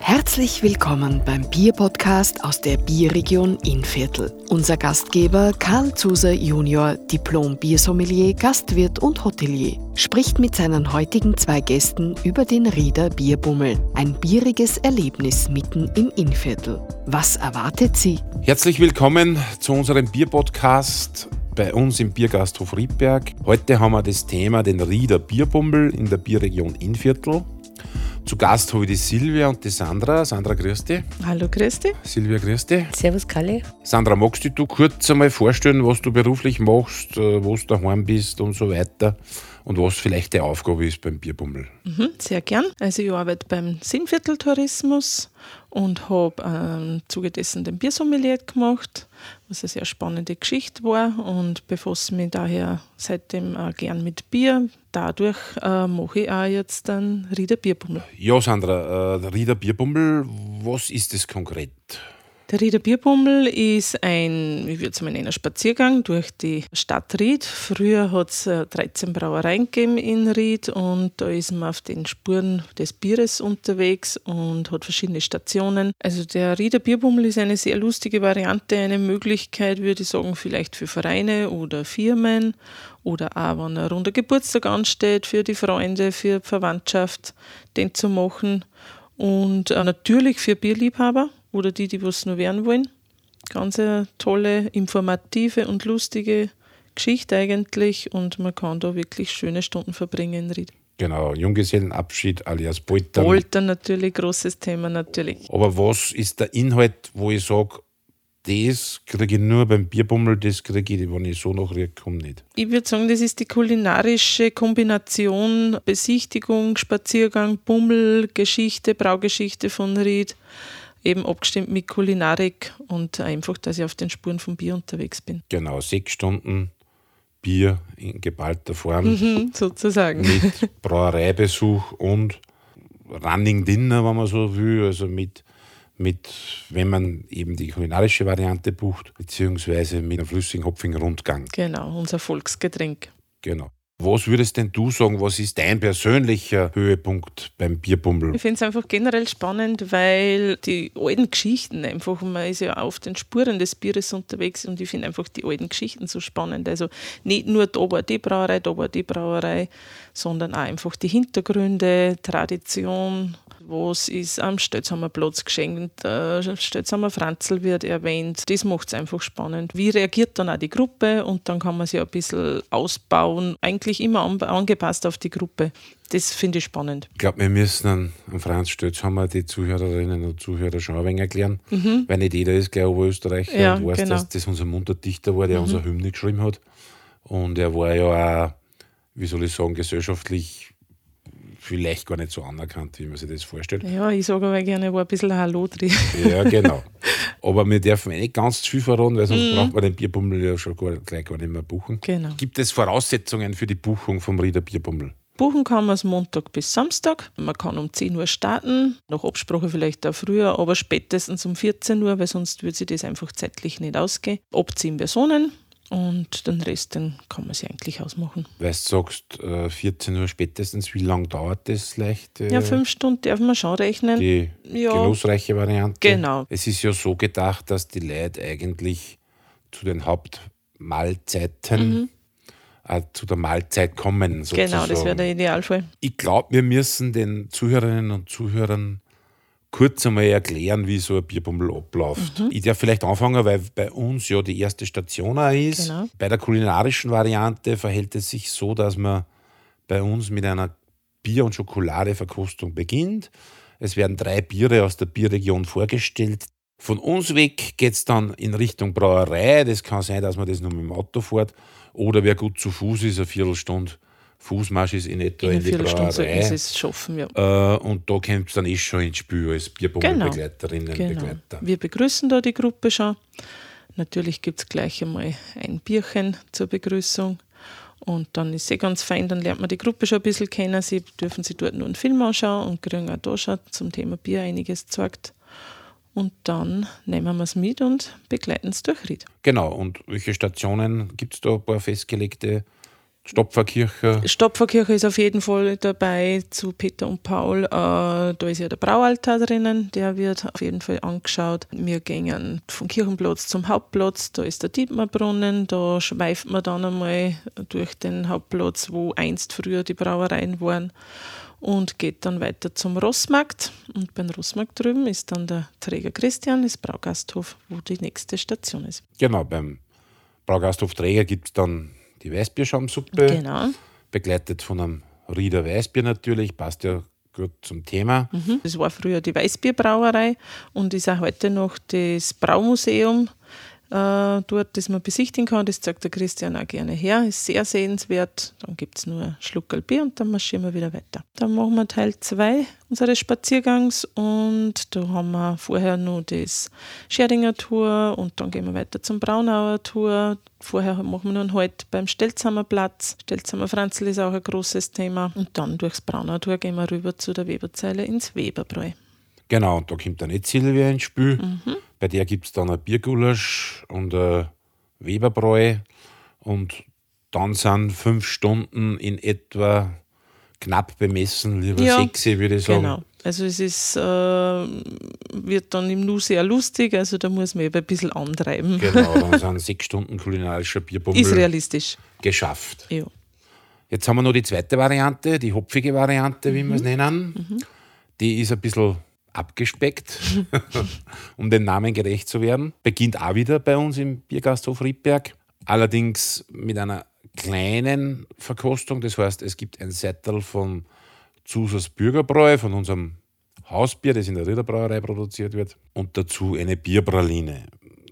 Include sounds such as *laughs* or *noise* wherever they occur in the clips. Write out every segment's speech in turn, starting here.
Herzlich willkommen beim Bierpodcast aus der Bierregion Innviertel. Unser Gastgeber Karl Zuser Junior, Diplom-Biersommelier, Gastwirt und Hotelier, spricht mit seinen heutigen zwei Gästen über den Rieder Bierbummel. Ein bieriges Erlebnis mitten im Innviertel. Was erwartet Sie? Herzlich willkommen zu unserem Bierpodcast bei uns im Biergasthof Riedberg. Heute haben wir das Thema den Rieder Bierbummel in der Bierregion Innviertel. Zu Gast habe ich die Silvia und die Sandra. Sandra, grüß dich. Hallo, grüß dich. Silvia, grüß dich. Servus, Kalle. Sandra, magst du dir kurz einmal vorstellen, was du beruflich machst, äh, wo du daheim bist und so weiter und was vielleicht die Aufgabe ist beim Bierbummel? Mhm, sehr gern. Also ich arbeite beim Sinnvierteltourismus und habe ähm, Zuge dessen den Biersommelier gemacht, was eine sehr spannende Geschichte war und befasse mich daher seitdem auch gern mit Bier. Dadurch äh, mache ich auch jetzt den Rieder Bierbummel. Ja, Sandra, äh, der Rieder Bierbummel, was ist das konkret? Der Rieder Bierbummel ist ein, ich würde es mal nennen, Spaziergang durch die Stadt Ried. Früher hat es 13 Brauereien gegeben in Ried und da ist man auf den Spuren des Bieres unterwegs und hat verschiedene Stationen. Also der Rieder Bierbummel ist eine sehr lustige Variante, eine Möglichkeit, würde ich sagen, vielleicht für Vereine oder Firmen oder auch, wenn ein runder Geburtstag ansteht, für die Freunde, für die Verwandtschaft, den zu machen. Und äh, natürlich für Bierliebhaber oder die, die was nur werden wollen. Ganz eine tolle, informative und lustige Geschichte eigentlich und man kann da wirklich schöne Stunden verbringen in Ried. Genau, Junggesellenabschied alias Poltern. Poltern natürlich, großes Thema natürlich. Aber was ist der Inhalt, wo ich sage, das kriege ich nur beim Bierbummel, das kriege ich, wenn ich so noch komme, nicht. Ich würde sagen, das ist die kulinarische Kombination Besichtigung, Spaziergang, Bummel, Geschichte, Braugeschichte von Ried eben abgestimmt mit Kulinarik und einfach, dass ich auf den Spuren vom Bier unterwegs bin. Genau, sechs Stunden Bier in geballter Form. Mhm, sozusagen. Mit Brauereibesuch und Running Dinner, wenn man so will, also mit, mit, wenn man eben die kulinarische Variante bucht, beziehungsweise mit einem flüssigen hopfigen Rundgang. Genau, unser Volksgetränk. Genau. Was würdest denn du sagen, was ist dein persönlicher Höhepunkt beim Bierbummel? Ich finde es einfach generell spannend, weil die alten Geschichten einfach, man ist ja auf den Spuren des Bieres unterwegs und ich finde einfach die alten Geschichten so spannend. Also nicht nur da war die Brauerei, da war die Brauerei, sondern auch einfach die Hintergründe, Tradition, was ist am Stötzhammer Platz geschenkt, äh, Stötzhammer Franzl wird erwähnt. Das macht es einfach spannend. Wie reagiert dann auch die Gruppe und dann kann man sie ein bisschen ausbauen, eigentlich immer an, angepasst auf die Gruppe. Das finde ich spannend. Ich glaube, wir müssen an, an Franz Stötzhammer die Zuhörerinnen und Zuhörer schon ein wenig erklären, mhm. weil nicht jeder ist gleich Oberösterreicher ja, und weiß, genau. dass das unser Munterdichter war, der mhm. unsere Hymne geschrieben hat. Und er war ja auch, wie soll ich sagen, gesellschaftlich vielleicht gar nicht so anerkannt, wie man sich das vorstellt. Ja, ich sage aber gerne, war ein bisschen Hallo drin. Ja, genau. *laughs* Aber wir dürfen nicht ganz zu viel verraten, weil sonst mm. braucht man den Bierbummel ja schon gar, gleich gar nicht mehr buchen. Genau. Gibt es Voraussetzungen für die Buchung vom Rieder Bierbummel? Buchen kann man es Montag bis Samstag. Man kann um 10 Uhr starten, nach Absprache vielleicht auch früher, aber spätestens um 14 Uhr, weil sonst würde sich das einfach zeitlich nicht ausgehen. Ab 10 Personen, und den Rest, den kann man sich eigentlich ausmachen. Weil du sagst, 14 äh, Uhr spätestens, wie lange dauert das leicht? Ja, fünf Stunden darf man schon rechnen. Die ja. genussreiche Variante. Genau. Es ist ja so gedacht, dass die Leute eigentlich zu den Hauptmahlzeiten mhm. äh, zu der Mahlzeit kommen. Sozusagen. Genau, das wäre der Idealfall. Ich glaube, wir müssen den Zuhörerinnen und Zuhörern kurz einmal erklären, wie so ein Bierbummel abläuft. Mhm. Ich darf vielleicht anfangen, weil bei uns ja die erste Station auch ist. Genau. Bei der kulinarischen Variante verhält es sich so, dass man bei uns mit einer Bier- und Schokoladeverkostung beginnt. Es werden drei Biere aus der Bierregion vorgestellt. Von uns weg geht es dann in Richtung Brauerei. Das kann sein, dass man das nur mit dem Auto fährt. Oder wer gut zu Fuß ist, eine Viertelstunde Fußmarsch ist in etwa in, in die Brauerei. Es schaffen, ja. Äh, und da kommt es dann eh schon ins Spiel als Bierbombenbegleiterinnen genau. genau. Begleiter. Wir begrüßen da die Gruppe schon. Natürlich gibt es gleich einmal ein Bierchen zur Begrüßung. Und dann ist es eh ganz fein, dann lernt man die Gruppe schon ein bisschen kennen. Sie dürfen sich dort nur einen Film anschauen und kriegen auch da schon zum Thema Bier einiges gezeigt. Und dann nehmen wir es mit und begleiten es durch Ried. Genau, und welche Stationen gibt es da ein paar festgelegte Stopferkirche. Stopferkirche ist auf jeden Fall dabei zu Peter und Paul. Äh, da ist ja der Braualtar drinnen, der wird auf jeden Fall angeschaut. Wir gehen vom Kirchenplatz zum Hauptplatz, da ist der Dietmarbrunnen, da schweift man dann einmal durch den Hauptplatz, wo einst früher die Brauereien waren und geht dann weiter zum Rossmarkt. Und beim Rossmarkt drüben ist dann der Träger Christian, ist Braugasthof, wo die nächste Station ist. Genau, beim Braugasthof Träger gibt es dann die Weißbierschaumsuppe. Genau. Begleitet von einem Rieder Weißbier natürlich, passt ja gut zum Thema. Mhm. Das war früher die Weißbierbrauerei und ist auch heute noch das Braumuseum äh, dort, das man besichtigen kann. Das zeigt der Christian auch gerne her. Ist sehr sehenswert. Dann gibt es nur ein Schluckerl Bier und dann marschieren wir wieder weiter. Dann machen wir Teil 2 unseres Spaziergangs und da haben wir vorher noch das Scheringer Tour und dann gehen wir weiter zum Braunauer Tour. Vorher machen wir noch einen Halt beim Stelzhammer Platz. Stelzhammer Franzl ist auch ein großes Thema. Und dann durchs Braunauer Tour gehen wir rüber zu der Weberzeile ins Weberbräu. Genau, und da kommt dann nicht Silvia ins Spiel. Mhm. Bei der gibt es dann ein Biergulasch und ein Weberbräu. Und dann sind fünf Stunden in etwa knapp bemessen, lieber ja, sechs, würde ich sagen. Genau. Also es ist, äh, wird dann im Nu sehr lustig, also da muss man eben ein bisschen antreiben. Genau, dann *laughs* sind sechs Stunden kulinarischer Bierbummel ist realistisch. geschafft. Ja. Jetzt haben wir noch die zweite Variante, die hopfige Variante, wie mhm. wir es nennen. Mhm. Die ist ein bisschen abgespeckt, *laughs* um den Namen gerecht zu werden. Beginnt auch wieder bei uns im Biergasthof Riedberg. Allerdings mit einer kleinen Verkostung. Das heißt, es gibt ein Settel von Zusers Bürgerbräu, von unserem Hausbier, das in der Ritterbrauerei produziert wird, und dazu eine Bierpraline.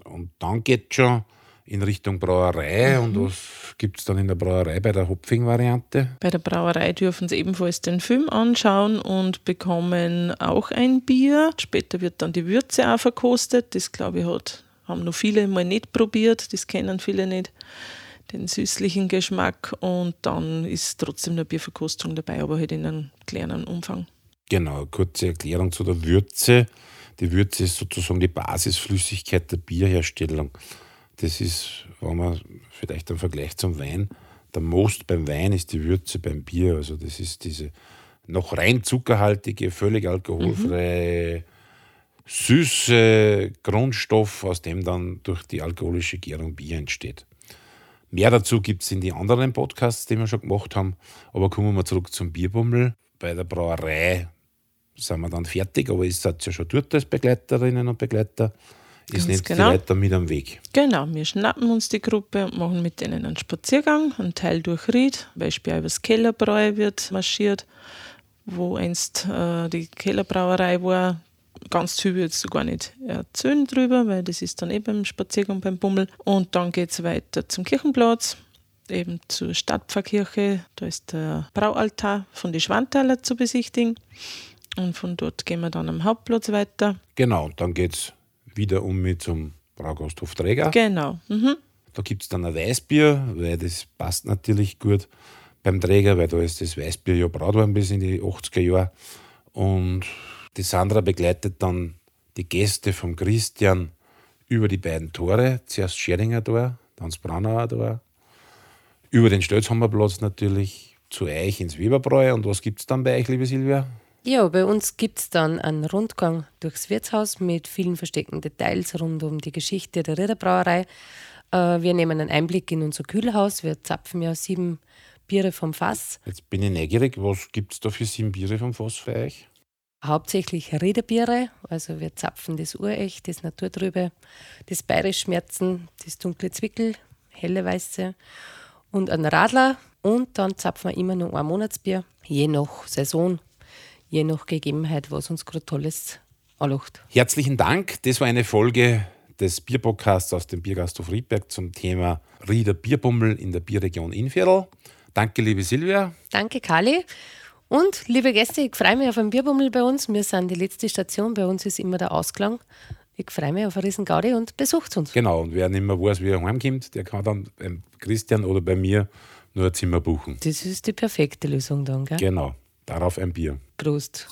Und dann geht schon in Richtung Brauerei. Mhm. Und was gibt es dann in der Brauerei bei der Hopfing-Variante? Bei der Brauerei dürfen sie ebenfalls den Film anschauen und bekommen auch ein Bier. Später wird dann die Würze auch verkostet. Das, glaube ich, hat, haben noch viele mal nicht probiert. Das kennen viele nicht. Den süßlichen Geschmack. Und dann ist trotzdem eine Bierverkostung dabei, aber halt in einem kleinen Umfang. Genau, kurze Erklärung zu der Würze. Die Würze ist sozusagen die Basisflüssigkeit der Bierherstellung. Das ist, wenn man vielleicht im Vergleich zum Wein, der Most beim Wein ist die Würze beim Bier. Also das ist diese noch rein zuckerhaltige, völlig alkoholfreie, mhm. süße Grundstoff, aus dem dann durch die alkoholische Gärung Bier entsteht. Mehr dazu gibt es in die anderen Podcasts, die wir schon gemacht haben. Aber kommen wir zurück zum Bierbummel. Bei der Brauerei sind wir dann fertig, aber ihr seid ja schon dort als Begleiterinnen und Begleiter ist nicht genau. die Leute mit am Weg. Genau, wir schnappen uns die Gruppe und machen mit denen einen Spaziergang, einen Teil durch Ried, Beispiel über das Kellerbräu wird marschiert, wo einst äh, die Kellerbrauerei war. Ganz viel wird es gar nicht erzählen drüber, weil das ist dann eben beim Spaziergang beim Bummel. Und dann geht es weiter zum Kirchenplatz, eben zur Stadtpfarrkirche. Da ist der Braualtar von den Schwanthaler zu besichtigen. Und von dort gehen wir dann am Hauptplatz weiter. Genau, und dann geht es wieder um mit zum Braugasthof Träger. Genau. Mhm. Da gibt es dann ein Weißbier, weil das passt natürlich gut beim Träger, weil da ist das Weißbier ja braut worden bis in die 80er Jahre. Und die Sandra begleitet dann die Gäste vom Christian über die beiden Tore. Zuerst Scheringer Tor, dann das Braunauer Tor. Über den Stelzhammerplatz natürlich zu euch ins Weberbräu. Und was gibt es dann bei euch, liebe Silvia? Ja, bei uns gibt es dann einen Rundgang durchs Wirtshaus mit vielen versteckten Details rund um die Geschichte der Ritterbrauerei. Äh, wir nehmen einen Einblick in unser Kühlhaus. Wir zapfen ja sieben Biere vom Fass. Jetzt bin ich neugierig, was gibt es da für sieben Biere vom Fass für euch? Hauptsächlich Riederbiere, also wir zapfen das Urecht, das Naturtrübe, das Bayerischschmerzen, das dunkle Zwickel, helle Weiße und ein Radler. Und dann zapfen wir immer noch ein Monatsbier, je nach Saison je nach Gegebenheit, was uns gerade Tolles anlacht. Herzlichen Dank. Das war eine Folge des Bierpodcasts aus dem Biergasthof Riedberg zum Thema Rieder Bierbummel in der Bierregion Innviertel. Danke, liebe Silvia. Danke, Kali. Und liebe Gäste, ich freue mich auf einen Bierbummel bei uns. Wir sind die letzte Station. Bei uns ist immer der Ausklang. Ich freue mich auf eine riesen Gaudi und besucht uns. Genau, und wer nicht mehr weiß, wie er heimkommt, der kann dann beim Christian oder bei mir nur ein Zimmer buchen. Das ist die perfekte Lösung dann, gell? Genau. Darauf ein Bier. Prost.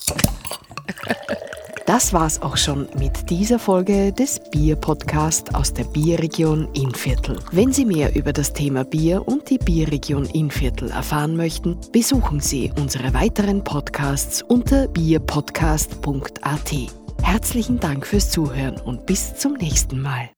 Das war's auch schon mit dieser Folge des Bier-Podcast aus der Bierregion Innviertel. Wenn Sie mehr über das Thema Bier und die Bierregion Innviertel erfahren möchten, besuchen Sie unsere weiteren Podcasts unter bierpodcast.at. Herzlichen Dank fürs Zuhören und bis zum nächsten Mal.